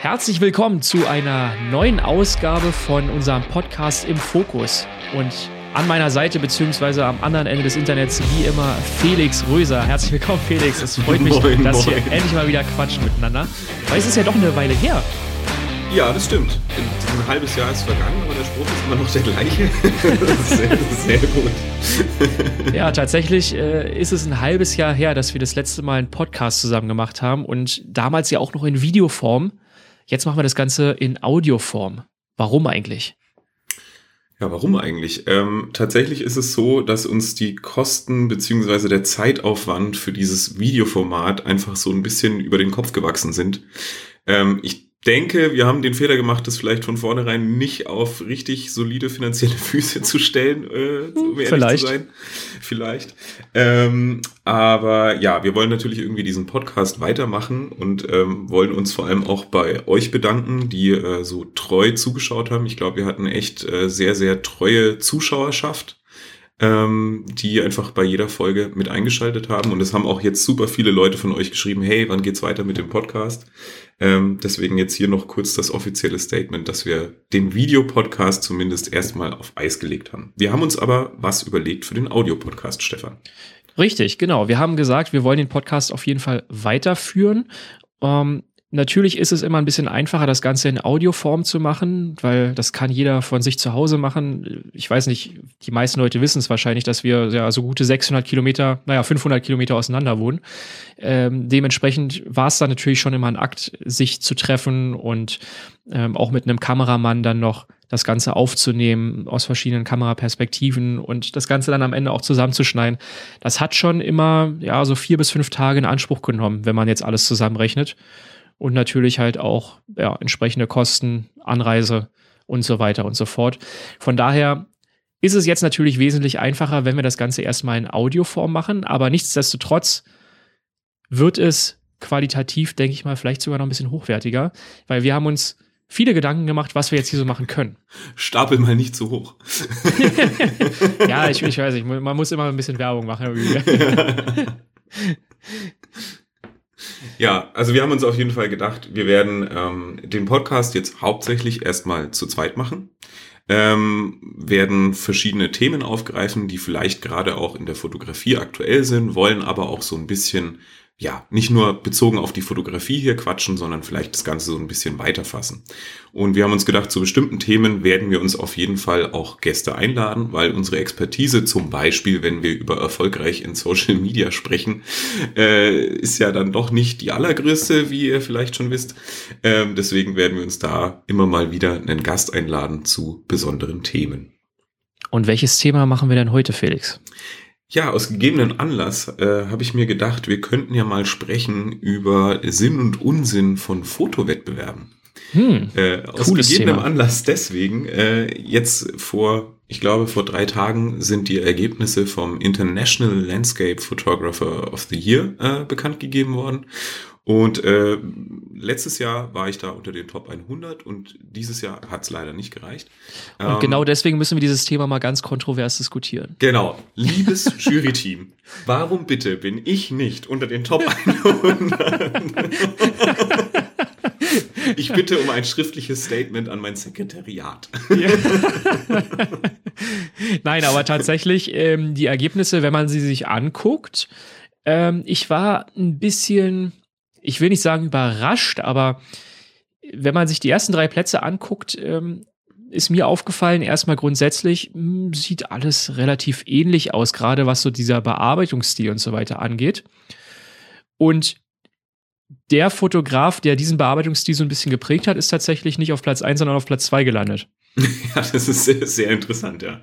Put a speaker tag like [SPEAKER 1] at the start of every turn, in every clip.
[SPEAKER 1] Herzlich willkommen zu einer neuen Ausgabe von unserem Podcast im Fokus. Und an meiner Seite beziehungsweise am anderen Ende des Internets wie immer Felix Röser. Herzlich willkommen, Felix. Es freut mich, moin, dass moin. wir endlich mal wieder quatschen miteinander. Weil es ist ja doch eine Weile her.
[SPEAKER 2] Ja, das stimmt. Ein halbes Jahr ist vergangen, aber der Spruch ist immer noch der gleiche. das ist sehr, sehr
[SPEAKER 1] gut. ja, tatsächlich äh, ist es ein halbes Jahr her, dass wir das letzte Mal einen Podcast zusammen gemacht haben und damals ja auch noch in Videoform. Jetzt machen wir das Ganze in Audioform. Warum eigentlich?
[SPEAKER 2] Ja, warum eigentlich? Ähm, tatsächlich ist es so, dass uns die Kosten beziehungsweise der Zeitaufwand für dieses Videoformat einfach so ein bisschen über den Kopf gewachsen sind. Ähm, ich denke, wir haben den Fehler gemacht, das vielleicht von vornherein nicht auf richtig solide finanzielle Füße zu stellen, äh, um ehrlich vielleicht. zu sein. Vielleicht. Ähm, aber ja, wir wollen natürlich irgendwie diesen Podcast weitermachen und ähm, wollen uns vor allem auch bei euch bedanken, die äh, so treu zugeschaut haben. Ich glaube, wir hatten echt äh, sehr, sehr treue Zuschauerschaft ähm, die einfach bei jeder Folge mit eingeschaltet haben. Und es haben auch jetzt super viele Leute von euch geschrieben, hey, wann geht's weiter mit dem Podcast? Ähm, deswegen jetzt hier noch kurz das offizielle Statement, dass wir den Videopodcast zumindest erstmal auf Eis gelegt haben. Wir haben uns aber was überlegt für den Audiopodcast, Stefan.
[SPEAKER 1] Richtig, genau. Wir haben gesagt, wir wollen den Podcast auf jeden Fall weiterführen. Ähm, Natürlich ist es immer ein bisschen einfacher, das Ganze in Audioform zu machen, weil das kann jeder von sich zu Hause machen. Ich weiß nicht, die meisten Leute wissen es wahrscheinlich, dass wir ja so gute 600 Kilometer, naja, 500 Kilometer auseinander wohnen. Ähm, dementsprechend war es dann natürlich schon immer ein Akt, sich zu treffen und ähm, auch mit einem Kameramann dann noch das Ganze aufzunehmen aus verschiedenen Kameraperspektiven und das Ganze dann am Ende auch zusammenzuschneiden. Das hat schon immer, ja, so vier bis fünf Tage in Anspruch genommen, wenn man jetzt alles zusammenrechnet und natürlich halt auch ja, entsprechende Kosten, Anreise und so weiter und so fort. Von daher ist es jetzt natürlich wesentlich einfacher, wenn wir das Ganze erstmal in Audioform machen, aber nichtsdestotrotz wird es qualitativ, denke ich mal, vielleicht sogar noch ein bisschen hochwertiger, weil wir haben uns viele Gedanken gemacht, was wir jetzt hier so machen können.
[SPEAKER 2] Stapel mal nicht zu hoch.
[SPEAKER 1] ja, ich, ich weiß nicht, man muss immer ein bisschen Werbung machen.
[SPEAKER 2] Ja, also wir haben uns auf jeden Fall gedacht, wir werden ähm, den Podcast jetzt hauptsächlich erstmal zu zweit machen. Ähm, werden verschiedene Themen aufgreifen, die vielleicht gerade auch in der Fotografie aktuell sind, wollen aber auch so ein bisschen ja, nicht nur bezogen auf die Fotografie hier quatschen, sondern vielleicht das Ganze so ein bisschen weiterfassen. Und wir haben uns gedacht, zu bestimmten Themen werden wir uns auf jeden Fall auch Gäste einladen, weil unsere Expertise zum Beispiel, wenn wir über erfolgreich in Social Media sprechen, äh, ist ja dann doch nicht die allergrößte, wie ihr vielleicht schon wisst. Ähm, deswegen werden wir uns da immer mal wieder einen Gast einladen zu besonderen Themen.
[SPEAKER 1] Und welches Thema machen wir denn heute, Felix?
[SPEAKER 2] Ja, aus gegebenen Anlass äh, habe ich mir gedacht, wir könnten ja mal sprechen über Sinn und Unsinn von Fotowettbewerben. Hm, äh, aus gegebenem Thema. Anlass deswegen, äh, jetzt vor, ich glaube, vor drei Tagen sind die Ergebnisse vom International Landscape Photographer of the Year äh, bekannt gegeben worden. Und äh, letztes Jahr war ich da unter den Top 100 und dieses Jahr hat es leider nicht gereicht.
[SPEAKER 1] Und ähm, genau deswegen müssen wir dieses Thema mal ganz kontrovers diskutieren.
[SPEAKER 2] Genau. Liebes Jury-Team, warum bitte bin ich nicht unter den Top 100? ich bitte um ein schriftliches Statement an mein Sekretariat.
[SPEAKER 1] Nein, aber tatsächlich, ähm, die Ergebnisse, wenn man sie sich anguckt, ähm, ich war ein bisschen ich will nicht sagen überrascht, aber wenn man sich die ersten drei Plätze anguckt, ähm, ist mir aufgefallen, erstmal grundsätzlich mh, hm, sieht alles relativ ähnlich aus, gerade was so dieser Bearbeitungsstil und so weiter angeht. Und der Fotograf, der diesen Bearbeitungsstil so ein bisschen geprägt hat, ist tatsächlich nicht auf Platz 1, sondern auf Platz 2 gelandet.
[SPEAKER 2] Ja, das ist sehr, sehr interessant, ja.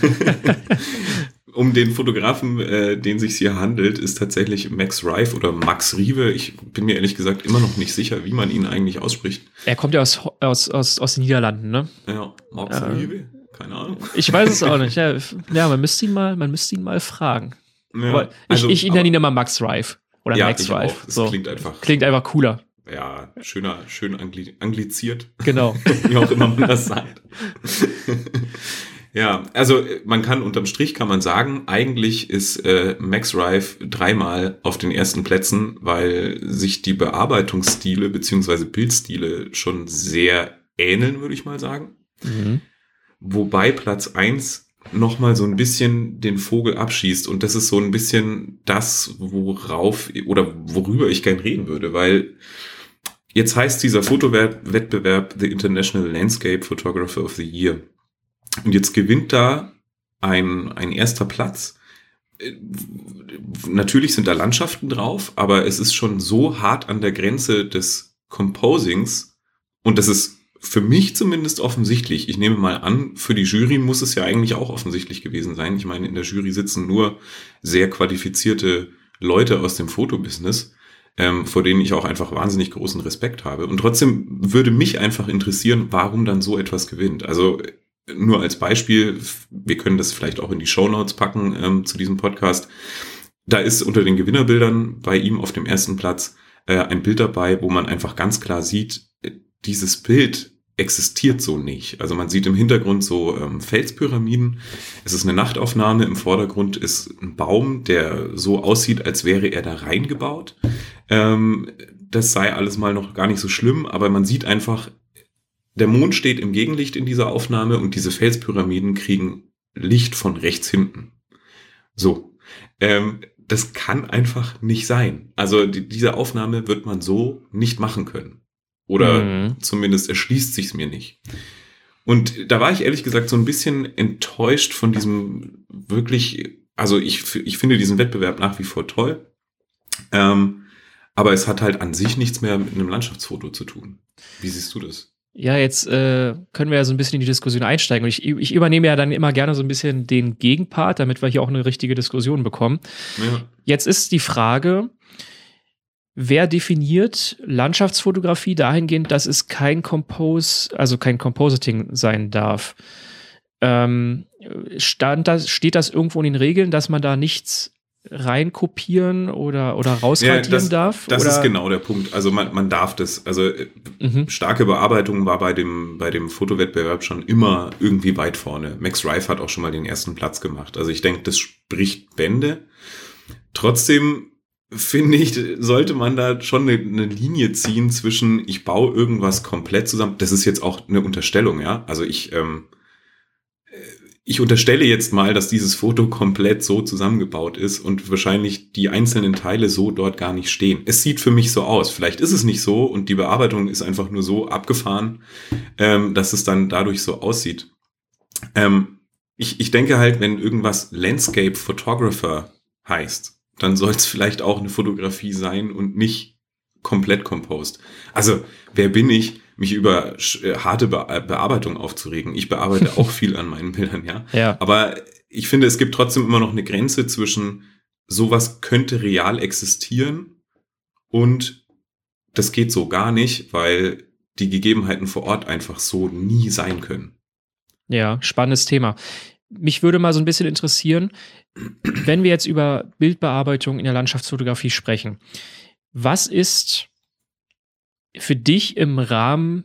[SPEAKER 2] um den Fotografen, äh, den sich hier handelt, ist tatsächlich Max Rife oder Max Rive. Ich bin mir ehrlich gesagt immer noch nicht sicher, wie man ihn eigentlich ausspricht.
[SPEAKER 1] Er kommt ja aus, aus, aus, aus den Niederlanden, ne?
[SPEAKER 2] Ja, Max äh, Rive? Keine Ahnung.
[SPEAKER 1] Ich weiß es auch nicht. Ja, ja, man müsste ihn mal, man müsste ihn mal fragen. Ja, aber ich, also, ich nenne ihn immer Max Rife oder ja, Max Rife.
[SPEAKER 2] So. klingt einfach.
[SPEAKER 1] Klingt einfach cooler.
[SPEAKER 2] Ja, schöner, schön angli angliziert.
[SPEAKER 1] Genau.
[SPEAKER 2] wie auch immer man das sagt. Ja, also man kann unterm Strich kann man sagen, eigentlich ist äh, Max Rife dreimal auf den ersten Plätzen, weil sich die Bearbeitungsstile beziehungsweise Bildstile schon sehr ähneln, würde ich mal sagen. Mhm. Wobei Platz eins noch mal so ein bisschen den Vogel abschießt und das ist so ein bisschen das, worauf oder worüber ich gern reden würde, weil jetzt heißt dieser Fotowettbewerb The International Landscape Photographer of the Year. Und jetzt gewinnt da ein, ein erster Platz. Natürlich sind da Landschaften drauf, aber es ist schon so hart an der Grenze des Composings und das ist für mich zumindest offensichtlich. Ich nehme mal an, für die Jury muss es ja eigentlich auch offensichtlich gewesen sein. Ich meine, in der Jury sitzen nur sehr qualifizierte Leute aus dem Fotobusiness, ähm, vor denen ich auch einfach wahnsinnig großen Respekt habe. Und trotzdem würde mich einfach interessieren, warum dann so etwas gewinnt. Also nur als Beispiel, wir können das vielleicht auch in die Show Notes packen ähm, zu diesem Podcast. Da ist unter den Gewinnerbildern bei ihm auf dem ersten Platz äh, ein Bild dabei, wo man einfach ganz klar sieht, äh, dieses Bild existiert so nicht. Also man sieht im Hintergrund so ähm, Felspyramiden. Es ist eine Nachtaufnahme. Im Vordergrund ist ein Baum, der so aussieht, als wäre er da reingebaut. Ähm, das sei alles mal noch gar nicht so schlimm, aber man sieht einfach, der Mond steht im Gegenlicht in dieser Aufnahme und diese Felspyramiden kriegen Licht von rechts hinten. So. Ähm, das kann einfach nicht sein. Also die, diese Aufnahme wird man so nicht machen können. Oder mhm. zumindest erschließt sich's mir nicht. Und da war ich ehrlich gesagt so ein bisschen enttäuscht von diesem wirklich, also ich, ich finde diesen Wettbewerb nach wie vor toll. Ähm, aber es hat halt an sich nichts mehr mit einem Landschaftsfoto zu tun. Wie siehst du das?
[SPEAKER 1] Ja, jetzt äh, können wir ja so ein bisschen in die Diskussion einsteigen. Und ich, ich übernehme ja dann immer gerne so ein bisschen den Gegenpart, damit wir hier auch eine richtige Diskussion bekommen. Ja. Jetzt ist die Frage, wer definiert Landschaftsfotografie dahingehend, dass es kein Compose, also kein Compositing sein darf? Ähm, stand das, steht das irgendwo in den Regeln, dass man da nichts reinkopieren oder, oder rausradieren ja,
[SPEAKER 2] das,
[SPEAKER 1] darf?
[SPEAKER 2] Das
[SPEAKER 1] oder?
[SPEAKER 2] ist genau der Punkt. Also man, man darf das. Also äh, mhm. starke Bearbeitung war bei dem, bei dem Fotowettbewerb schon immer irgendwie weit vorne. Max Rife hat auch schon mal den ersten Platz gemacht. Also ich denke, das spricht Bände. Trotzdem finde ich, sollte man da schon eine, eine, Linie ziehen zwischen, ich baue irgendwas komplett zusammen. Das ist jetzt auch eine Unterstellung, ja. Also ich, ähm, ich unterstelle jetzt mal, dass dieses Foto komplett so zusammengebaut ist und wahrscheinlich die einzelnen Teile so dort gar nicht stehen. Es sieht für mich so aus. Vielleicht ist es nicht so und die Bearbeitung ist einfach nur so abgefahren, ähm, dass es dann dadurch so aussieht. Ähm, ich, ich denke halt, wenn irgendwas Landscape Photographer heißt, dann soll es vielleicht auch eine Fotografie sein und nicht komplett composed. Also, wer bin ich? Mich über äh, harte Be äh, Bearbeitung aufzuregen. Ich bearbeite auch viel an meinen Bildern, ja?
[SPEAKER 1] ja.
[SPEAKER 2] Aber ich finde, es gibt trotzdem immer noch eine Grenze zwischen sowas könnte real existieren und das geht so gar nicht, weil die Gegebenheiten vor Ort einfach so nie sein können.
[SPEAKER 1] Ja, spannendes Thema. Mich würde mal so ein bisschen interessieren, wenn wir jetzt über Bildbearbeitung in der Landschaftsfotografie sprechen. Was ist für dich im Rahmen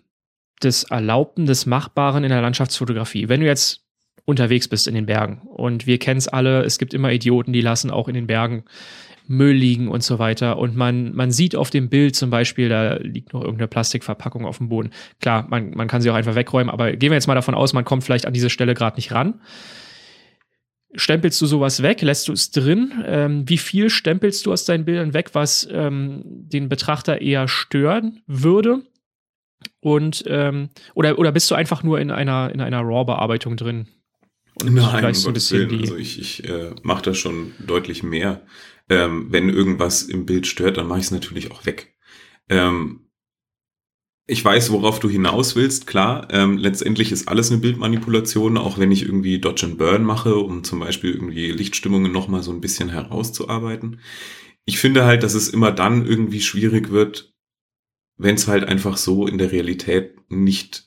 [SPEAKER 1] des Erlaubten, des Machbaren in der Landschaftsfotografie? Wenn du jetzt unterwegs bist in den Bergen und wir kennen es alle, es gibt immer Idioten, die lassen auch in den Bergen Müll liegen und so weiter. Und man, man sieht auf dem Bild zum Beispiel, da liegt noch irgendeine Plastikverpackung auf dem Boden. Klar, man, man kann sie auch einfach wegräumen, aber gehen wir jetzt mal davon aus, man kommt vielleicht an diese Stelle gerade nicht ran. Stempelst du sowas weg? Lässt du es drin? Ähm, wie viel stempelst du aus deinen Bildern weg, was ähm, den Betrachter eher stören würde? Und ähm, oder, oder bist du einfach nur in einer, in einer RAW-Bearbeitung drin?
[SPEAKER 2] Und Nein, so ein bisschen die also ich, ich äh, mache da schon deutlich mehr. Ähm, wenn irgendwas im Bild stört, dann mache ich es natürlich auch weg. Ähm, ich weiß, worauf du hinaus willst, klar. Ähm, letztendlich ist alles eine Bildmanipulation, auch wenn ich irgendwie Dodge and Burn mache, um zum Beispiel irgendwie Lichtstimmungen nochmal so ein bisschen herauszuarbeiten. Ich finde halt, dass es immer dann irgendwie schwierig wird, wenn es halt einfach so in der Realität nicht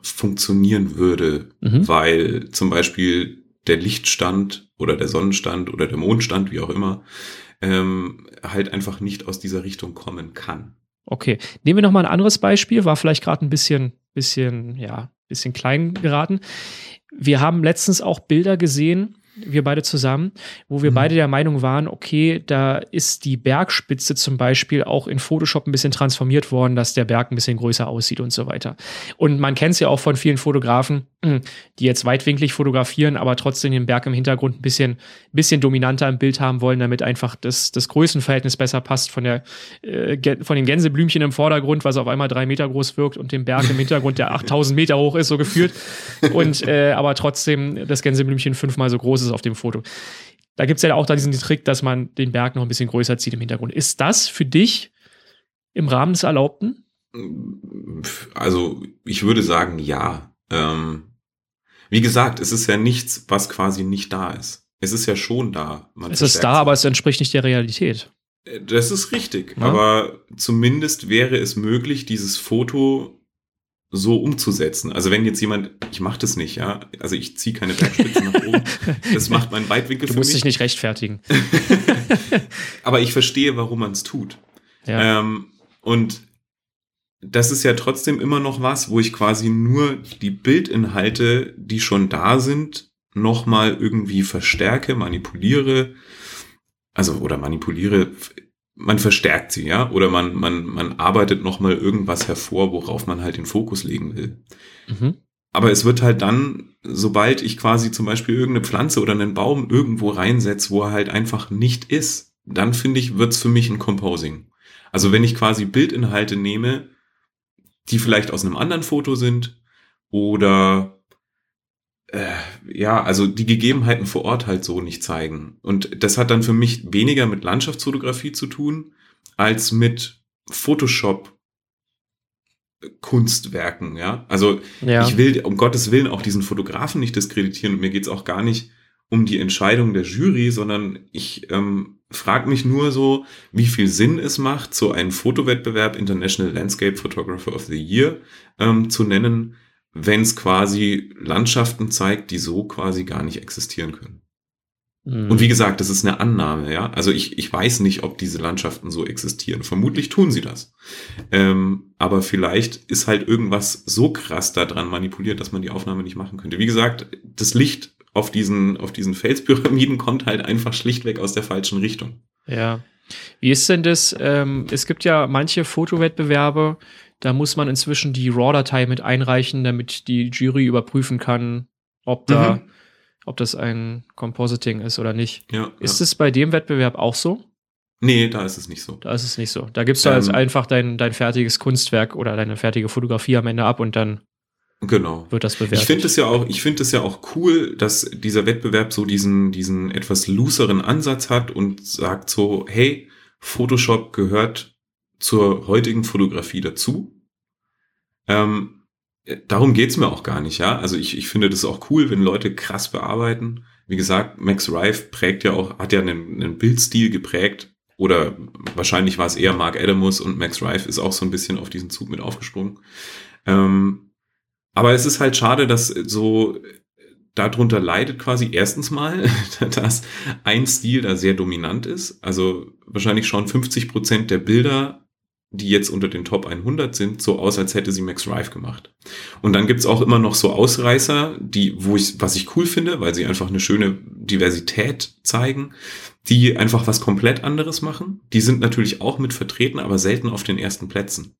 [SPEAKER 2] funktionieren würde, mhm. weil zum Beispiel der Lichtstand oder der Sonnenstand oder der Mondstand, wie auch immer, ähm, halt einfach nicht aus dieser Richtung kommen kann.
[SPEAKER 1] Okay, nehmen wir noch mal ein anderes Beispiel, war vielleicht gerade ein bisschen, bisschen, ja, bisschen klein geraten. wir haben letztens auch Bilder gesehen, wir beide zusammen, wo wir mhm. beide der Meinung waren, okay, da ist die Bergspitze zum Beispiel auch in Photoshop ein bisschen transformiert worden, dass der Berg ein bisschen größer aussieht und so weiter. Und man kennt es ja auch von vielen Fotografen, die jetzt weitwinklig fotografieren, aber trotzdem den Berg im Hintergrund ein bisschen, bisschen dominanter im Bild haben wollen, damit einfach das, das Größenverhältnis besser passt von, der, äh, von den Gänseblümchen im Vordergrund, was auf einmal drei Meter groß wirkt und dem Berg im Hintergrund, der 8000 Meter hoch ist, so gefühlt. Und äh, aber trotzdem das Gänseblümchen fünfmal so groß ist auf dem Foto. Da gibt es ja auch da diesen Trick, dass man den Berg noch ein bisschen größer zieht im Hintergrund. Ist das für dich im Rahmen des Erlaubten?
[SPEAKER 2] Also, ich würde sagen, ja. Ähm, wie gesagt, es ist ja nichts, was quasi nicht da ist. Es ist ja schon da.
[SPEAKER 1] Es ist da, aber es entspricht nicht der Realität.
[SPEAKER 2] Äh, das ist richtig. Ja? Aber zumindest wäre es möglich, dieses Foto so umzusetzen. Also wenn jetzt jemand, ich mache das nicht, ja, also ich ziehe keine Bergspitze nach oben, das macht mein Weitwinkel
[SPEAKER 1] du
[SPEAKER 2] für mich.
[SPEAKER 1] Du musst dich nicht rechtfertigen.
[SPEAKER 2] Aber ich verstehe, warum man es tut. Ja. Ähm, und das ist ja trotzdem immer noch was, wo ich quasi nur die Bildinhalte, die schon da sind, nochmal irgendwie verstärke, manipuliere, also oder manipuliere man verstärkt sie, ja, oder man, man, man arbeitet nochmal irgendwas hervor, worauf man halt den Fokus legen will. Mhm. Aber es wird halt dann, sobald ich quasi zum Beispiel irgendeine Pflanze oder einen Baum irgendwo reinsetze, wo er halt einfach nicht ist, dann finde ich, wird's für mich ein Composing. Also wenn ich quasi Bildinhalte nehme, die vielleicht aus einem anderen Foto sind oder äh, ja, also die Gegebenheiten vor Ort halt so nicht zeigen. Und das hat dann für mich weniger mit Landschaftsfotografie zu tun, als mit Photoshop Kunstwerken, ja. Also ja. ich will um Gottes Willen auch diesen Fotografen nicht diskreditieren und mir geht's auch gar nicht um die Entscheidung der Jury, sondern ich ähm, frage mich nur so, wie viel Sinn es macht, so einen Fotowettbewerb International Landscape Photographer of the Year ähm, zu nennen, wenn es quasi Landschaften zeigt, die so quasi gar nicht existieren können. Mhm. Und wie gesagt, das ist eine Annahme, ja. Also ich, ich weiß nicht, ob diese Landschaften so existieren. Vermutlich tun sie das. Ähm, aber vielleicht ist halt irgendwas so krass daran manipuliert, dass man die Aufnahme nicht machen könnte. Wie gesagt, das Licht auf diesen, auf diesen Felspyramiden kommt halt einfach schlichtweg aus der falschen Richtung.
[SPEAKER 1] Ja. Wie ist denn das? Ähm, es gibt ja manche Fotowettbewerbe, da muss man inzwischen die RAW-Datei mit einreichen, damit die Jury überprüfen kann, ob da, mhm. ob das ein Compositing ist oder nicht. Ja, ist es bei dem Wettbewerb auch so?
[SPEAKER 2] Nee, da ist es nicht so.
[SPEAKER 1] Da ist es nicht so. Da gibst du ähm, also einfach dein, dein fertiges Kunstwerk oder deine fertige Fotografie am Ende ab und dann
[SPEAKER 2] genau.
[SPEAKER 1] wird das bewertet.
[SPEAKER 2] Ich finde es ja auch, ich finde es ja auch cool, dass dieser Wettbewerb so diesen, diesen etwas looseren Ansatz hat und sagt so, hey, Photoshop gehört zur heutigen Fotografie dazu. Ähm, darum geht's mir auch gar nicht, ja. Also ich, ich finde das auch cool, wenn Leute krass bearbeiten. Wie gesagt, Max Rife prägt ja auch, hat ja einen, einen Bildstil geprägt. Oder wahrscheinlich war es eher Mark Adamus und Max Rife ist auch so ein bisschen auf diesen Zug mit aufgesprungen. Ähm, aber es ist halt schade, dass so darunter leidet quasi erstens mal, dass ein Stil da sehr dominant ist. Also wahrscheinlich schauen 50 Prozent der Bilder die jetzt unter den Top 100 sind, so aus, als hätte sie Max Rife gemacht. Und dann gibt's auch immer noch so Ausreißer, die, wo ich, was ich cool finde, weil sie einfach eine schöne Diversität zeigen, die einfach was komplett anderes machen. Die sind natürlich auch mit vertreten, aber selten auf den ersten Plätzen.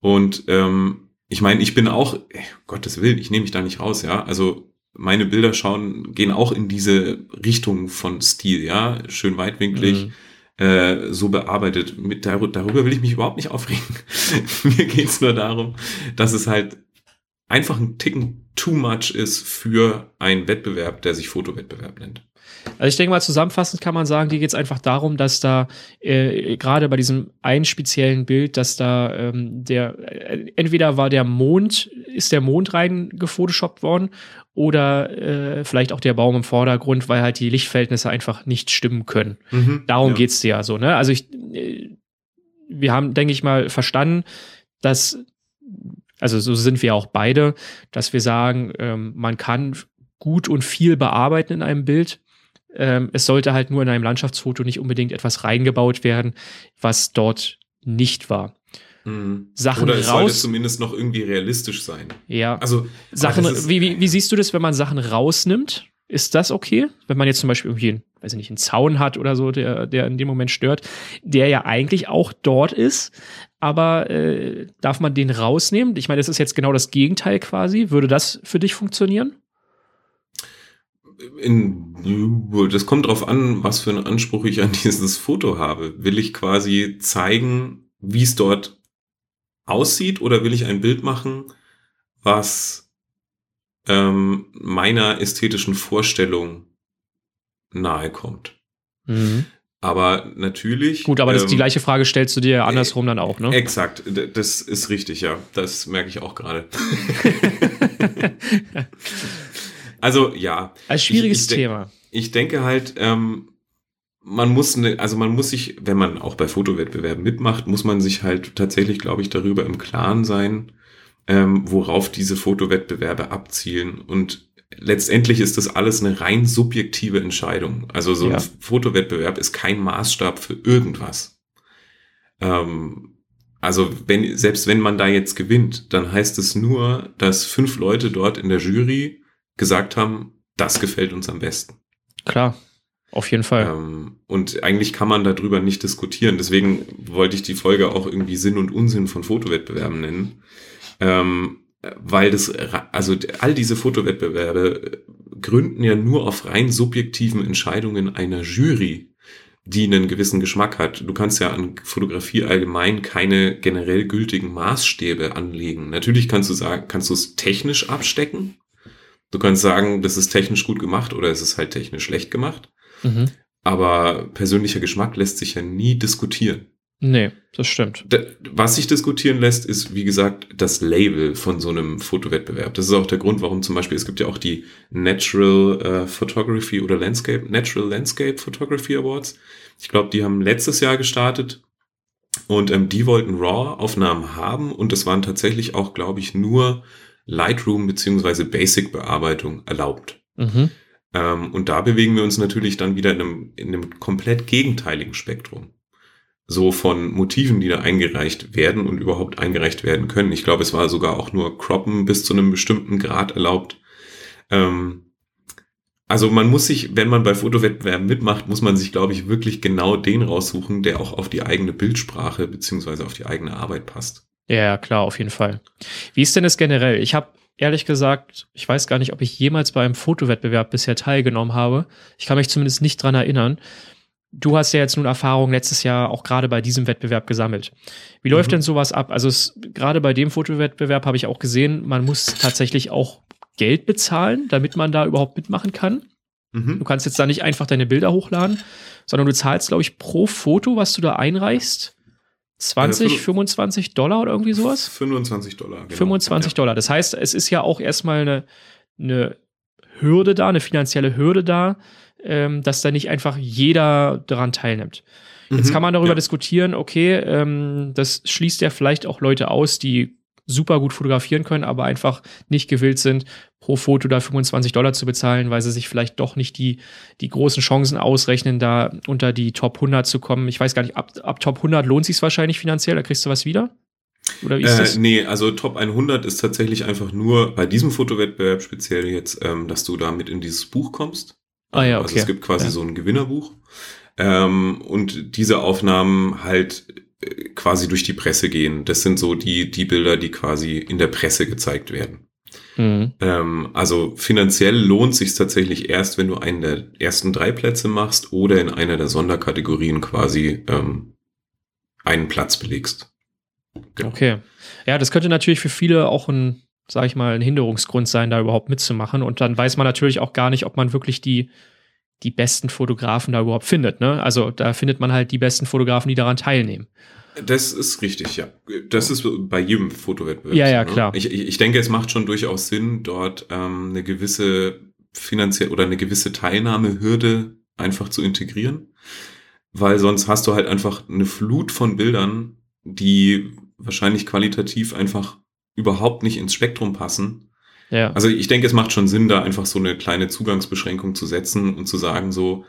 [SPEAKER 2] Und ähm, ich meine, ich bin auch, ey, Gottes Willen, ich nehme mich da nicht raus, ja. Also meine Bilder schauen, gehen auch in diese Richtung von Stil, ja, schön weitwinklig. Mhm äh, so bearbeitet. Mit, darüber will ich mich überhaupt nicht aufregen. Mir geht's nur darum, dass es halt einfach ein Ticken too much ist für einen Wettbewerb, der sich Fotowettbewerb nennt.
[SPEAKER 1] Also ich denke mal, zusammenfassend kann man sagen, dir geht es einfach darum, dass da äh, gerade bei diesem einen speziellen Bild, dass da ähm, der äh, entweder war der Mond, ist der Mond rein gefotoshoppt worden oder äh, vielleicht auch der Baum im Vordergrund, weil halt die Lichtverhältnisse einfach nicht stimmen können. Mhm, Darum ja. es dir ja so, ne? Also ich, äh, wir haben, denke ich mal, verstanden, dass, also so sind wir auch beide, dass wir sagen, ähm, man kann gut und viel bearbeiten in einem Bild. Ähm, es sollte halt nur in einem Landschaftsfoto nicht unbedingt etwas reingebaut werden, was dort nicht war. mhm. Sachen
[SPEAKER 2] Oder
[SPEAKER 1] es
[SPEAKER 2] raus. sollte zumindest noch irgendwie realistisch sein.
[SPEAKER 1] Ja. Also Sachen, wie, wie, wie siehst du das, wenn man Sachen rausnimmt? Ist das okay? Wenn man jetzt zum Beispiel irgendwie, einen, weiß ich nicht, einen Zaun hat oder so, der, der in dem Moment stört, der ja eigentlich auch dort ist, aber äh, darf man den rausnehmen? Ich meine, das ist jetzt genau das Gegenteil quasi. Würde das für dich funktionieren?
[SPEAKER 2] In, das kommt drauf an, was für einen Anspruch ich an dieses Foto habe. Will ich quasi zeigen, wie es dort aussieht oder will ich ein Bild machen, was ähm, meiner ästhetischen Vorstellung nahe kommt? Mhm. Aber natürlich.
[SPEAKER 1] Gut, aber das, ähm, die gleiche Frage stellst du dir ja andersrum äh, dann auch, ne?
[SPEAKER 2] Exakt, das ist richtig, ja. Das merke ich auch gerade. also ja.
[SPEAKER 1] Ein schwieriges
[SPEAKER 2] ich, ich
[SPEAKER 1] Thema.
[SPEAKER 2] Ich denke halt, ähm, man muss, ne, also man muss sich, wenn man auch bei Fotowettbewerben mitmacht, muss man sich halt tatsächlich, glaube ich, darüber im Klaren sein, ähm, worauf diese Fotowettbewerbe abzielen und letztendlich ist das alles eine rein subjektive Entscheidung. Also so ja. ein Fotowettbewerb ist kein Maßstab für irgendwas. Ähm, also wenn, selbst wenn man da jetzt gewinnt, dann heißt es nur, dass fünf Leute dort in der Jury gesagt haben, das gefällt uns am besten.
[SPEAKER 1] Klar, auf jeden Fall.
[SPEAKER 2] Ähm, und eigentlich kann man darüber nicht diskutieren. Deswegen wollte ich die Folge auch irgendwie Sinn und Unsinn von Fotowettbewerben nennen. Ähm, weil das, also all diese Fotowettbewerbe gründen ja nur auf rein subjektiven Entscheidungen einer Jury, die einen gewissen Geschmack hat. Du kannst ja an Fotografie allgemein keine generell gültigen Maßstäbe anlegen. Natürlich kannst du sagen, kannst du es technisch abstecken. Du kannst sagen, das ist technisch gut gemacht oder es ist halt technisch schlecht gemacht. Mhm. Aber persönlicher Geschmack lässt sich ja nie diskutieren.
[SPEAKER 1] Nee, das stimmt.
[SPEAKER 2] Was sich diskutieren lässt, ist, wie gesagt, das Label von so einem Fotowettbewerb. Das ist auch der Grund, warum zum Beispiel, es gibt ja auch die Natural äh, Photography oder Landscape, Natural Landscape Photography Awards. Ich glaube, die haben letztes Jahr gestartet und ähm, die wollten RAW-Aufnahmen haben und es waren tatsächlich auch, glaube ich, nur Lightroom beziehungsweise Basic-Bearbeitung erlaubt. Mhm. Ähm, und da bewegen wir uns natürlich dann wieder in einem, in einem komplett gegenteiligen Spektrum so von Motiven, die da eingereicht werden und überhaupt eingereicht werden können. Ich glaube, es war sogar auch nur Croppen bis zu einem bestimmten Grad erlaubt. Ähm, also man muss sich, wenn man bei Fotowettbewerben mitmacht, muss man sich, glaube ich, wirklich genau den raussuchen, der auch auf die eigene Bildsprache beziehungsweise auf die eigene Arbeit passt.
[SPEAKER 1] Ja, klar, auf jeden Fall. Wie ist denn das generell? Ich habe ehrlich gesagt, ich weiß gar nicht, ob ich jemals bei einem Fotowettbewerb bisher teilgenommen habe. Ich kann mich zumindest nicht dran erinnern. Du hast ja jetzt nun Erfahrung letztes Jahr auch gerade bei diesem Wettbewerb gesammelt. Wie läuft mhm. denn sowas ab? Also es, gerade bei dem Fotowettbewerb habe ich auch gesehen, man muss tatsächlich auch Geld bezahlen, damit man da überhaupt mitmachen kann. Mhm. Du kannst jetzt da nicht einfach deine Bilder hochladen, sondern du zahlst, glaube ich, pro Foto, was du da einreichst, 20, äh, 25 Dollar oder irgendwie sowas?
[SPEAKER 2] 25 Dollar.
[SPEAKER 1] Genau. 25 ja. Dollar. Das heißt, es ist ja auch erstmal eine, eine Hürde da, eine finanzielle Hürde da, ähm, dass da nicht einfach jeder daran teilnimmt. Jetzt mhm, kann man darüber ja. diskutieren, okay, ähm, das schließt ja vielleicht auch Leute aus, die super gut fotografieren können, aber einfach nicht gewillt sind, pro Foto da 25 Dollar zu bezahlen, weil sie sich vielleicht doch nicht die, die großen Chancen ausrechnen, da unter die Top 100 zu kommen. Ich weiß gar nicht, ab, ab Top 100 lohnt sich wahrscheinlich finanziell, da kriegst du was wieder?
[SPEAKER 2] Oder wie ist äh, das? Nee, also Top 100 ist tatsächlich einfach nur bei diesem Fotowettbewerb speziell jetzt, ähm, dass du damit in dieses Buch kommst.
[SPEAKER 1] Ah ja, okay.
[SPEAKER 2] Also es gibt quasi ja. so ein Gewinnerbuch. Ähm, und diese Aufnahmen halt quasi durch die Presse gehen. Das sind so die, die Bilder, die quasi in der Presse gezeigt werden. Mhm. Ähm, also finanziell lohnt sich tatsächlich erst, wenn du einen der ersten drei Plätze machst oder in einer der Sonderkategorien quasi ähm, einen Platz belegst.
[SPEAKER 1] Genau. Okay. Ja, das könnte natürlich für viele auch ein sage ich mal, ein Hinderungsgrund sein, da überhaupt mitzumachen. Und dann weiß man natürlich auch gar nicht, ob man wirklich die, die besten Fotografen da überhaupt findet. Ne? Also da findet man halt die besten Fotografen, die daran teilnehmen.
[SPEAKER 2] Das ist richtig, ja. Das ist bei jedem Fotowettbewerb.
[SPEAKER 1] Ja, ja, klar.
[SPEAKER 2] Ich, ich denke, es macht schon durchaus Sinn, dort ähm, eine gewisse finanzielle oder eine gewisse Teilnahmehürde einfach zu integrieren. Weil sonst hast du halt einfach eine Flut von Bildern, die wahrscheinlich qualitativ einfach überhaupt nicht ins Spektrum passen. Ja. Also ich denke, es macht schon Sinn, da einfach so eine kleine Zugangsbeschränkung zu setzen und zu sagen, so,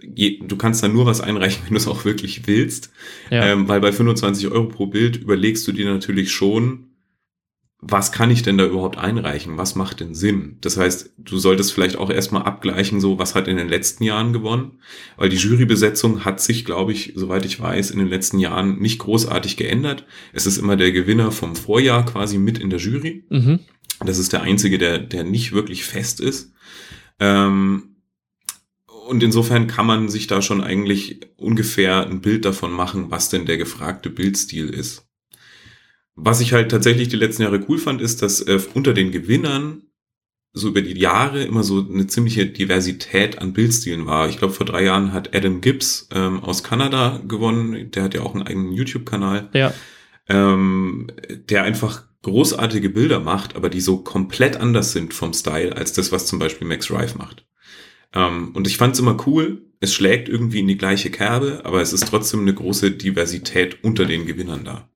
[SPEAKER 2] du kannst da nur was einreichen, wenn du es auch wirklich willst. Ja. Ähm, weil bei 25 Euro pro Bild überlegst du dir natürlich schon, was kann ich denn da überhaupt einreichen? Was macht denn Sinn? Das heißt, du solltest vielleicht auch erstmal abgleichen, so was hat in den letzten Jahren gewonnen, weil die Jurybesetzung hat sich, glaube ich, soweit ich weiß, in den letzten Jahren nicht großartig geändert. Es ist immer der Gewinner vom Vorjahr quasi mit in der Jury. Mhm. Das ist der einzige, der, der nicht wirklich fest ist. Ähm, und insofern kann man sich da schon eigentlich ungefähr ein Bild davon machen, was denn der gefragte Bildstil ist. Was ich halt tatsächlich die letzten Jahre cool fand, ist, dass äh, unter den Gewinnern so über die Jahre immer so eine ziemliche Diversität an Bildstilen war. Ich glaube, vor drei Jahren hat Adam Gibbs ähm, aus Kanada gewonnen. Der hat ja auch einen eigenen YouTube-Kanal.
[SPEAKER 1] Ja.
[SPEAKER 2] Ähm, der einfach großartige Bilder macht, aber die so komplett anders sind vom Style als das, was zum Beispiel Max Rife macht. Ähm, und ich fand es immer cool. Es schlägt irgendwie in die gleiche Kerbe, aber es ist trotzdem eine große Diversität unter den Gewinnern da.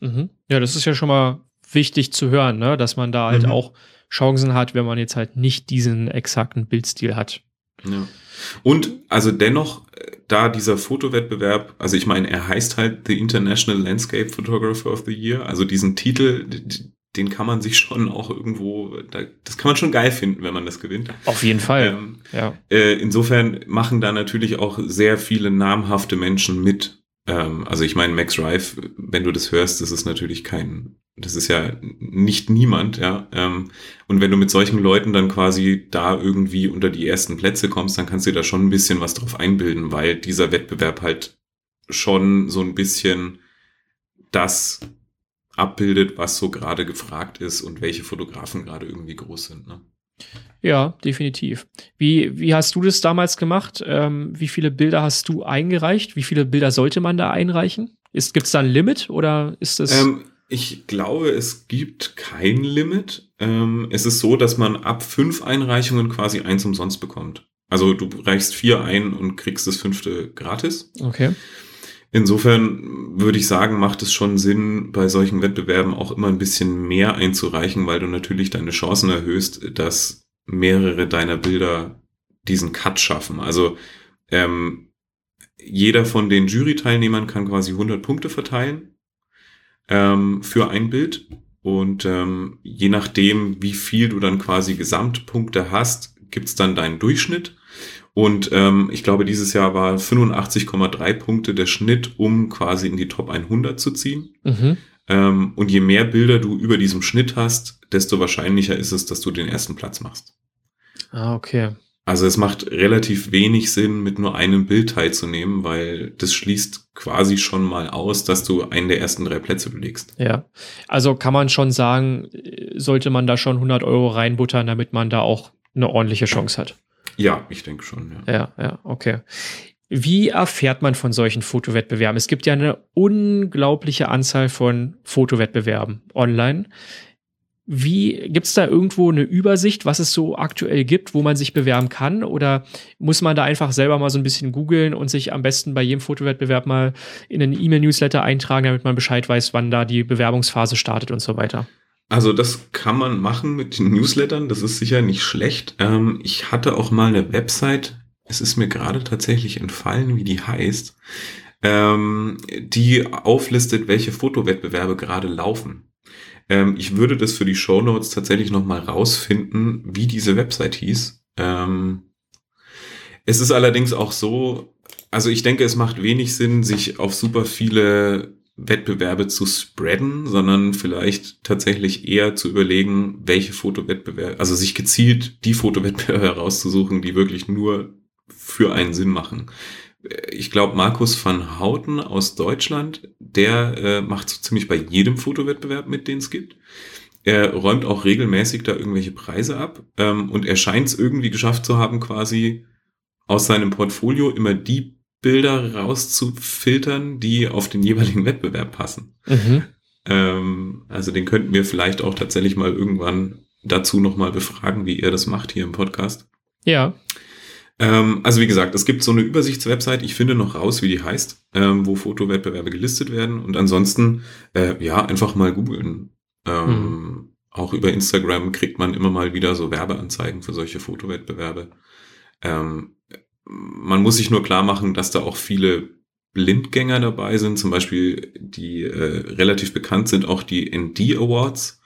[SPEAKER 1] Mhm. Ja, das ist ja schon mal wichtig zu hören, ne? dass man da halt mhm. auch Chancen hat, wenn man jetzt halt nicht diesen exakten Bildstil hat.
[SPEAKER 2] Ja. Und also dennoch, da dieser Fotowettbewerb, also ich meine, er heißt halt The International Landscape Photographer of the Year, also diesen Titel, den kann man sich schon auch irgendwo, das kann man schon geil finden, wenn man das gewinnt.
[SPEAKER 1] Auf jeden Fall. Ähm,
[SPEAKER 2] ja. Äh, insofern machen da natürlich auch sehr viele namhafte Menschen mit. Ähm, also ich meine, Max Rife, wenn du das hörst, das ist natürlich kein, das ist ja nicht niemand, ja. Ähm, und wenn du mit solchen Leuten dann quasi da irgendwie unter die ersten Plätze kommst, dann kannst du dir da schon ein bisschen was drauf einbilden, weil dieser Wettbewerb halt schon so ein bisschen das abbildet, was so gerade gefragt ist und welche Fotografen gerade irgendwie groß sind. Ne?
[SPEAKER 1] Ja, definitiv. Wie, wie hast du das damals gemacht? Ähm, wie viele Bilder hast du eingereicht? Wie viele Bilder sollte man da einreichen? Gibt es da ein Limit oder ist das?
[SPEAKER 2] Ähm, ich glaube, es gibt kein Limit. Ähm, es ist so, dass man ab fünf Einreichungen quasi eins umsonst bekommt. Also du reichst vier ein und kriegst das fünfte gratis.
[SPEAKER 1] Okay.
[SPEAKER 2] Insofern würde ich sagen, macht es schon Sinn, bei solchen Wettbewerben auch immer ein bisschen mehr einzureichen, weil du natürlich deine Chancen erhöhst, dass mehrere deiner Bilder diesen Cut schaffen. Also ähm, jeder von den Jury-Teilnehmern kann quasi 100 Punkte verteilen ähm, für ein Bild. Und ähm, je nachdem, wie viel du dann quasi Gesamtpunkte hast, gibt's dann deinen Durchschnitt. Und ähm, ich glaube, dieses Jahr war 85,3 Punkte der Schnitt, um quasi in die Top 100 zu ziehen. Mhm. Ähm, und je mehr Bilder du über diesem Schnitt hast, desto wahrscheinlicher ist es, dass du den ersten Platz machst.
[SPEAKER 1] Ah, okay.
[SPEAKER 2] Also es macht relativ wenig Sinn, mit nur einem Bild teilzunehmen, weil das schließt quasi schon mal aus, dass du einen der ersten drei Plätze belegst.
[SPEAKER 1] Ja, also kann man schon sagen, sollte man da schon 100 Euro reinbuttern, damit man da auch eine ordentliche Chance hat.
[SPEAKER 2] Ja, ich denke schon,
[SPEAKER 1] ja. Ja, ja, okay. Wie erfährt man von solchen Fotowettbewerben? Es gibt ja eine unglaubliche Anzahl von Fotowettbewerben online. Wie gibt es da irgendwo eine Übersicht, was es so aktuell gibt, wo man sich bewerben kann? Oder muss man da einfach selber mal so ein bisschen googeln und sich am besten bei jedem Fotowettbewerb mal in einen E-Mail-Newsletter eintragen, damit man Bescheid weiß, wann da die Bewerbungsphase startet und so weiter?
[SPEAKER 2] Also das kann man machen mit den Newslettern, das ist sicher nicht schlecht. Ähm, ich hatte auch mal eine Website, es ist mir gerade tatsächlich entfallen, wie die heißt, ähm, die auflistet, welche Fotowettbewerbe gerade laufen. Ähm, ich würde das für die Show Notes tatsächlich nochmal rausfinden, wie diese Website hieß. Ähm, es ist allerdings auch so, also ich denke, es macht wenig Sinn, sich auf super viele Wettbewerbe zu spreaden, sondern vielleicht tatsächlich eher zu überlegen, welche Fotowettbewerbe, also sich gezielt die Fotowettbewerbe herauszusuchen, die wirklich nur für einen Sinn machen. Ich glaube, Markus van Houten aus Deutschland, der äh, macht so ziemlich bei jedem Fotowettbewerb mit, den es gibt. Er räumt auch regelmäßig da irgendwelche Preise ab ähm, und er scheint es irgendwie geschafft zu haben, quasi aus seinem Portfolio immer die Bilder rauszufiltern, die auf den jeweiligen Wettbewerb passen. Mhm. Ähm, also den könnten wir vielleicht auch tatsächlich mal irgendwann dazu nochmal befragen, wie er das macht hier im Podcast.
[SPEAKER 1] Ja.
[SPEAKER 2] Ähm, also wie gesagt, es gibt so eine Übersichtswebsite, ich finde noch raus, wie die heißt, ähm, wo Fotowettbewerbe gelistet werden. Und ansonsten, äh, ja, einfach mal googeln. Ähm, mhm. Auch über Instagram kriegt man immer mal wieder so Werbeanzeigen für solche Fotowettbewerbe. Ähm, man muss sich nur klar machen, dass da auch viele Blindgänger dabei sind, zum Beispiel die äh, relativ bekannt sind auch die ND Awards,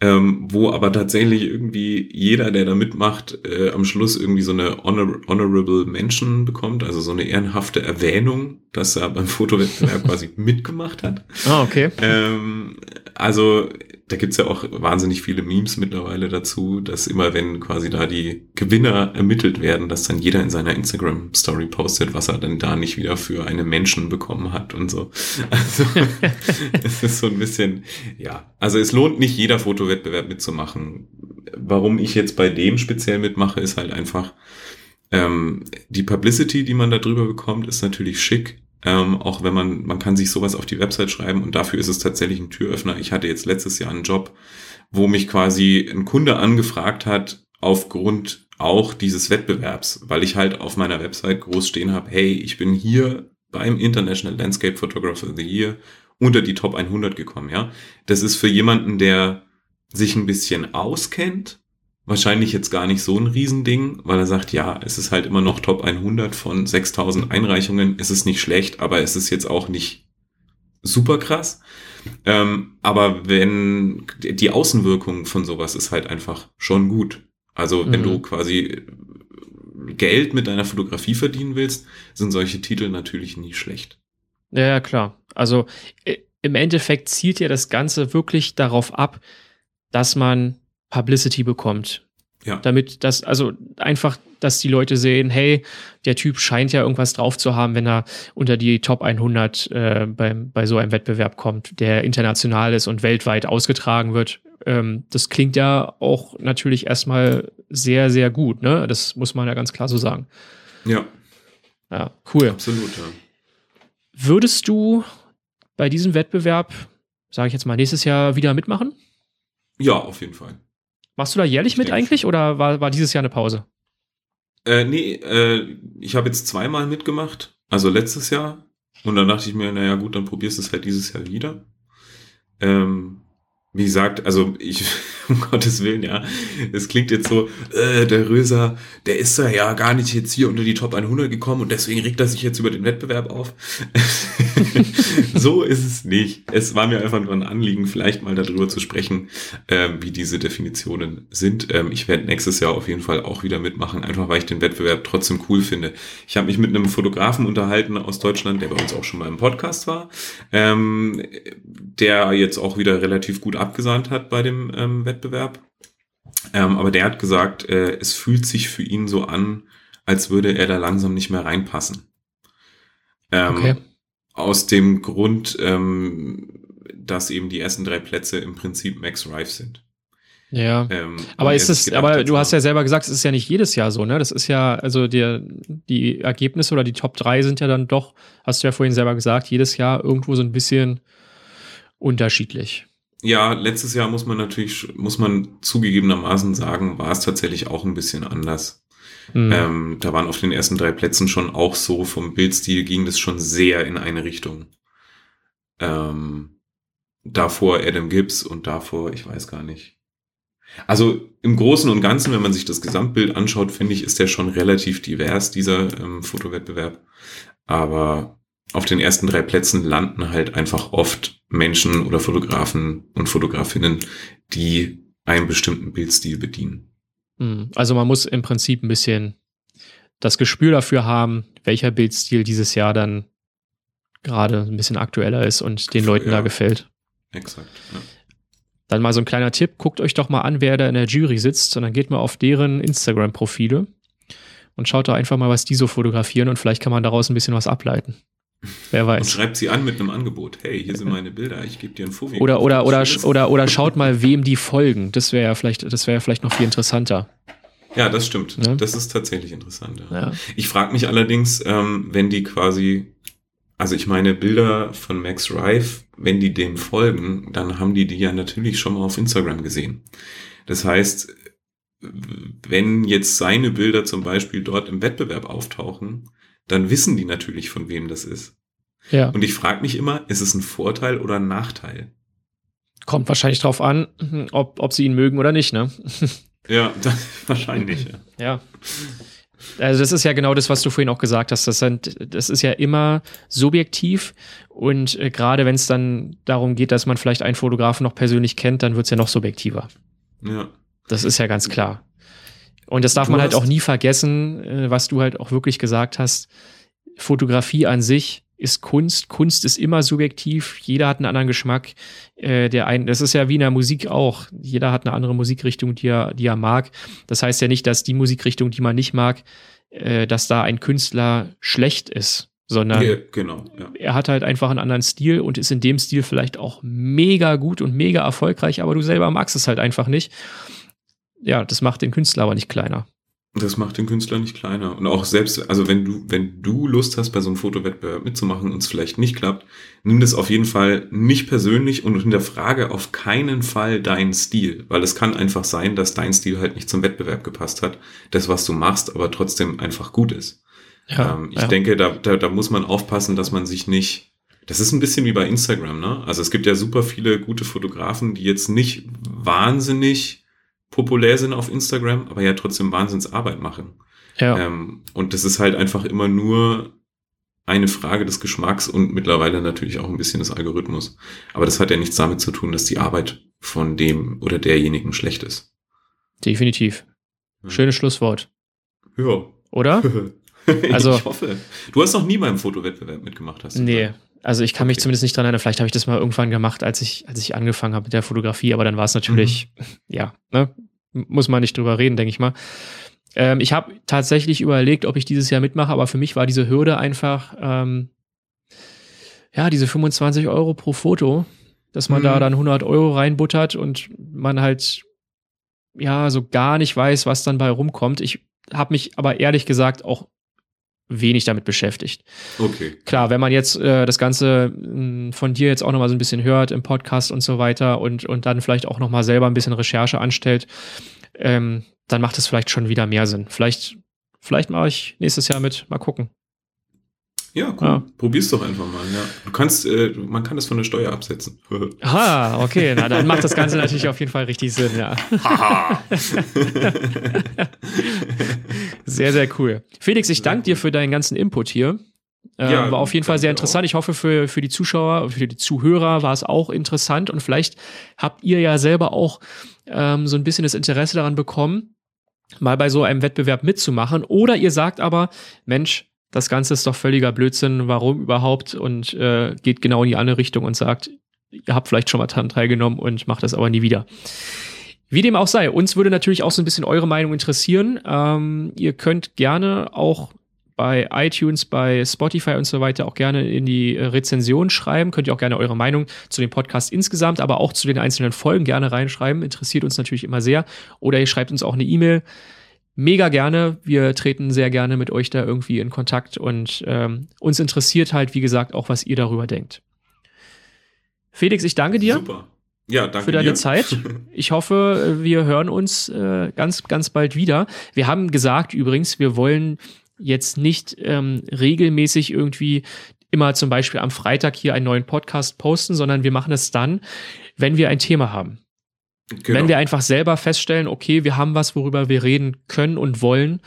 [SPEAKER 2] ähm, wo aber tatsächlich irgendwie jeder, der da mitmacht, äh, am Schluss irgendwie so eine Honor Honorable Mention bekommt, also so eine ehrenhafte Erwähnung, dass er beim Fotowettbewerb quasi mitgemacht hat.
[SPEAKER 1] Ah, okay.
[SPEAKER 2] Ähm, also da gibt's ja auch wahnsinnig viele Memes mittlerweile dazu, dass immer wenn quasi da die Gewinner ermittelt werden, dass dann jeder in seiner Instagram-Story postet, was er dann da nicht wieder für eine Menschen bekommen hat und so. Also es ist so ein bisschen, ja, also es lohnt nicht jeder Fotowettbewerb mitzumachen. Warum ich jetzt bei dem speziell mitmache, ist halt einfach, ähm, die Publicity, die man da drüber bekommt, ist natürlich schick. Ähm, auch wenn man, man kann sich sowas auf die Website schreiben und dafür ist es tatsächlich ein Türöffner. Ich hatte jetzt letztes Jahr einen Job, wo mich quasi ein Kunde angefragt hat, aufgrund auch dieses Wettbewerbs, weil ich halt auf meiner Website groß stehen habe, hey, ich bin hier beim International Landscape Photographer of the Year unter die Top 100 gekommen, ja. Das ist für jemanden, der sich ein bisschen auskennt, wahrscheinlich jetzt gar nicht so ein Riesending, weil er sagt, ja, es ist halt immer noch Top 100 von 6000 Einreichungen, es ist nicht schlecht, aber es ist jetzt auch nicht super krass. Ähm, aber wenn die Außenwirkung von sowas ist halt einfach schon gut. Also wenn mhm. du quasi Geld mit deiner Fotografie verdienen willst, sind solche Titel natürlich nie schlecht.
[SPEAKER 1] Ja, ja klar. Also im Endeffekt zielt ja das Ganze wirklich darauf ab, dass man Publicity bekommt. Ja. Damit das, also einfach, dass die Leute sehen, hey, der Typ scheint ja irgendwas drauf zu haben, wenn er unter die Top 100 äh, beim, bei so einem Wettbewerb kommt, der international ist und weltweit ausgetragen wird. Ähm, das klingt ja auch natürlich erstmal sehr, sehr gut, ne? Das muss man ja ganz klar so sagen.
[SPEAKER 2] Ja.
[SPEAKER 1] Ja, cool.
[SPEAKER 2] Absolut, ja.
[SPEAKER 1] Würdest du bei diesem Wettbewerb, sage ich jetzt mal, nächstes Jahr wieder mitmachen?
[SPEAKER 2] Ja, auf jeden Fall.
[SPEAKER 1] Machst du da jährlich ich mit eigentlich schon. oder war, war dieses Jahr eine Pause?
[SPEAKER 2] Äh, nee, äh, ich habe jetzt zweimal mitgemacht, also letztes Jahr. Und dann dachte ich mir, naja gut, dann probierst du es halt dieses Jahr wieder. Ähm, wie gesagt, also ich, um Gottes Willen, ja, es klingt jetzt so, äh, der Röser, der ist ja gar nicht jetzt hier unter die Top 100 gekommen und deswegen regt er sich jetzt über den Wettbewerb auf. so ist es nicht. Es war mir einfach nur ein Anliegen, vielleicht mal darüber zu sprechen, ähm, wie diese Definitionen sind. Ähm, ich werde nächstes Jahr auf jeden Fall auch wieder mitmachen, einfach weil ich den Wettbewerb trotzdem cool finde. Ich habe mich mit einem Fotografen unterhalten aus Deutschland, der bei uns auch schon mal im Podcast war, ähm, der jetzt auch wieder relativ gut abgesahnt hat bei dem ähm, Wettbewerb. Ähm, aber der hat gesagt, äh, es fühlt sich für ihn so an, als würde er da langsam nicht mehr reinpassen. Ähm, okay. Aus dem Grund, ähm, dass eben die ersten drei Plätze im Prinzip Max Rife sind.
[SPEAKER 1] Ja. Ähm, aber ist es, aber du hast ja selber gesagt, es ist ja nicht jedes Jahr so, ne? Das ist ja, also die, die Ergebnisse oder die Top 3 sind ja dann doch, hast du ja vorhin selber gesagt, jedes Jahr irgendwo so ein bisschen unterschiedlich.
[SPEAKER 2] Ja, letztes Jahr muss man natürlich, muss man zugegebenermaßen sagen, war es tatsächlich auch ein bisschen anders. Mhm. Ähm, da waren auf den ersten drei Plätzen schon auch so vom Bildstil ging das schon sehr in eine Richtung. Ähm, davor Adam Gibbs und davor, ich weiß gar nicht. Also im Großen und Ganzen, wenn man sich das Gesamtbild anschaut, finde ich, ist der schon relativ divers, dieser ähm, Fotowettbewerb. Aber auf den ersten drei Plätzen landen halt einfach oft Menschen oder Fotografen und Fotografinnen, die einen bestimmten Bildstil bedienen.
[SPEAKER 1] Hm, also man muss im Prinzip ein bisschen das Gespür dafür haben, welcher Bildstil dieses Jahr dann gerade ein bisschen aktueller ist und den Leuten ja, da gefällt.
[SPEAKER 2] Exakt. Ja.
[SPEAKER 1] Dann mal so ein kleiner Tipp, guckt euch doch mal an, wer da in der Jury sitzt und dann geht mal auf deren Instagram-Profile und schaut da einfach mal, was die so fotografieren und vielleicht kann man daraus ein bisschen was ableiten. Wer weiß. Und
[SPEAKER 2] schreibt sie an mit einem Angebot. Hey, hier sind meine Bilder, ich gebe dir ein Foto.
[SPEAKER 1] Oder, oder, oder, oder, oder schaut mal, wem die folgen. Das wäre ja vielleicht, das wäre vielleicht noch viel interessanter.
[SPEAKER 2] Ja, das stimmt. Ne? Das ist tatsächlich interessant. Ja. Ja. Ich frage mich allerdings, ähm, wenn die quasi, also ich meine, Bilder von Max Rife, wenn die dem folgen, dann haben die die ja natürlich schon mal auf Instagram gesehen. Das heißt, wenn jetzt seine Bilder zum Beispiel dort im Wettbewerb auftauchen, dann wissen die natürlich, von wem das ist. Ja. Und ich frage mich immer, ist es ein Vorteil oder ein Nachteil?
[SPEAKER 1] Kommt wahrscheinlich drauf an, ob, ob sie ihn mögen oder nicht, ne?
[SPEAKER 2] ja, wahrscheinlich.
[SPEAKER 1] Ja. ja. Also das ist ja genau das, was du vorhin auch gesagt hast. Das, sind, das ist ja immer subjektiv und äh, gerade wenn es dann darum geht, dass man vielleicht einen Fotografen noch persönlich kennt, dann wird es ja noch subjektiver.
[SPEAKER 2] Ja.
[SPEAKER 1] Das ist ja ganz klar. Und das darf du man halt auch nie vergessen, äh, was du halt auch wirklich gesagt hast. Fotografie an sich ist Kunst. Kunst ist immer subjektiv. Jeder hat einen anderen Geschmack. Äh, der ein, das ist ja wie in der Musik auch. Jeder hat eine andere Musikrichtung, die er, die er mag. Das heißt ja nicht, dass die Musikrichtung, die man nicht mag, äh, dass da ein Künstler schlecht ist, sondern
[SPEAKER 2] ja, genau, ja.
[SPEAKER 1] er hat halt einfach einen anderen Stil und ist in dem Stil vielleicht auch mega gut und mega erfolgreich, aber du selber magst es halt einfach nicht. Ja, das macht den Künstler aber nicht kleiner.
[SPEAKER 2] Das macht den Künstler nicht kleiner. Und auch selbst, also wenn du, wenn du Lust hast, bei so einem Fotowettbewerb mitzumachen und es vielleicht nicht klappt, nimm das auf jeden Fall nicht persönlich und hinterfrage auf keinen Fall deinen Stil. Weil es kann einfach sein, dass dein Stil halt nicht zum Wettbewerb gepasst hat. Das, was du machst, aber trotzdem einfach gut ist. Ja, ähm, ich ja. denke, da, da, da muss man aufpassen, dass man sich nicht, das ist ein bisschen wie bei Instagram, ne? Also es gibt ja super viele gute Fotografen, die jetzt nicht wahnsinnig populär sind auf Instagram, aber ja trotzdem Wahnsinnsarbeit machen. Ja. Ähm, und das ist halt einfach immer nur eine Frage des Geschmacks und mittlerweile natürlich auch ein bisschen des Algorithmus. Aber das hat ja nichts damit zu tun, dass die Arbeit von dem oder derjenigen schlecht ist.
[SPEAKER 1] Definitiv. Schönes Schlusswort.
[SPEAKER 2] Ja.
[SPEAKER 1] Oder?
[SPEAKER 2] also, ich hoffe. Du hast noch nie beim Fotowettbewerb mitgemacht, hast
[SPEAKER 1] du? Nee. Gesagt. Also ich kann okay. mich zumindest nicht dran erinnern. Vielleicht habe ich das mal irgendwann gemacht, als ich, als ich angefangen habe mit der Fotografie, aber dann war es natürlich, mhm. ja, ne, muss man nicht drüber reden, denke ich mal. Ähm, ich habe tatsächlich überlegt, ob ich dieses Jahr mitmache, aber für mich war diese Hürde einfach, ähm, ja, diese 25 Euro pro Foto, dass man mhm. da dann 100 Euro reinbuttert und man halt, ja, so gar nicht weiß, was dann bei rumkommt. Ich habe mich aber ehrlich gesagt auch wenig damit beschäftigt.
[SPEAKER 2] Okay.
[SPEAKER 1] Klar, wenn man jetzt äh, das Ganze mh, hm, von dir jetzt auch noch mal so ein bisschen hört im Podcast und so weiter und, und dann vielleicht auch noch mal selber ein bisschen Recherche anstellt, ähm, dann macht es vielleicht schon wieder mehr Sinn. Vielleicht, vielleicht mache ich nächstes Jahr mit. Mal gucken.
[SPEAKER 2] Ja, cool. Ja. Probier's doch einfach mal. Ja. Du kannst, äh, man kann das von der Steuer absetzen.
[SPEAKER 1] Ah, okay. Na, dann macht das Ganze natürlich auf jeden Fall richtig Sinn, ja. sehr, sehr cool. Felix, ich danke dir für deinen ganzen Input hier. Äh, ja, war auf jeden Fall sehr interessant. Auch. Ich hoffe, für, für die Zuschauer, für die Zuhörer war es auch interessant und vielleicht habt ihr ja selber auch ähm, so ein bisschen das Interesse daran bekommen, mal bei so einem Wettbewerb mitzumachen. Oder ihr sagt aber, Mensch, das Ganze ist doch völliger Blödsinn, warum überhaupt? Und äh, geht genau in die andere Richtung und sagt, ihr habt vielleicht schon mal daran teilgenommen und macht das aber nie wieder. Wie dem auch sei, uns würde natürlich auch so ein bisschen eure Meinung interessieren. Ähm, ihr könnt gerne auch bei iTunes, bei Spotify und so weiter auch gerne in die äh, Rezension schreiben. Könnt ihr auch gerne eure Meinung zu dem Podcast insgesamt, aber auch zu den einzelnen Folgen gerne reinschreiben. Interessiert uns natürlich immer sehr. Oder ihr schreibt uns auch eine E-Mail mega gerne. Wir treten sehr gerne mit euch da irgendwie in Kontakt und ähm, uns interessiert halt, wie gesagt, auch, was ihr darüber denkt. Felix, ich danke dir.
[SPEAKER 2] Super. Ja, danke
[SPEAKER 1] für deine
[SPEAKER 2] dir.
[SPEAKER 1] Zeit. Ich hoffe, wir hören uns äh, ganz, ganz bald wieder. Wir haben gesagt übrigens, wir wollen jetzt nicht ähm, regelmäßig irgendwie immer zum Beispiel am Freitag hier einen neuen Podcast posten, sondern wir machen es dann, wenn wir ein Thema haben. Genau. Wenn wir einfach selber feststellen, okay, wir haben was, worüber wir reden können und wollen,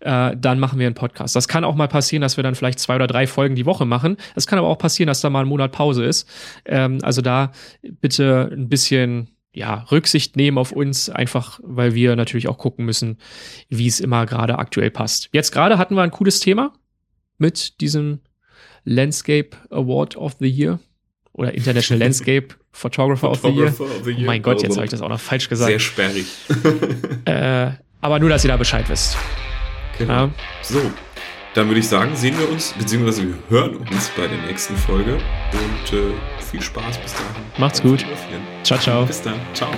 [SPEAKER 1] äh, dann machen wir einen Podcast. Das kann auch mal passieren, dass wir dann vielleicht zwei oder drei Folgen die Woche machen. Es kann aber auch passieren, dass da mal ein Monat Pause ist. Ähm, also da bitte ein bisschen ja, Rücksicht nehmen auf uns, einfach weil wir natürlich auch gucken müssen, wie es immer gerade aktuell passt. Jetzt gerade hatten wir ein cooles Thema mit diesem Landscape Award of the Year oder International Landscape Photographer, of, the Year. of the Year. Oh mein Gott, jetzt habe ich das auch noch falsch gesagt.
[SPEAKER 2] Sehr sperrig.
[SPEAKER 1] äh, aber nur, dass ihr da Bescheid wisst.
[SPEAKER 2] Genau. Ja. So, dann würde ich sagen, sehen wir uns, beziehungsweise wir hören uns bei der nächsten Folge und äh, viel Spaß bis dahin.
[SPEAKER 1] Macht's gut. Ciao, ciao.
[SPEAKER 2] Bis dann. Ciao.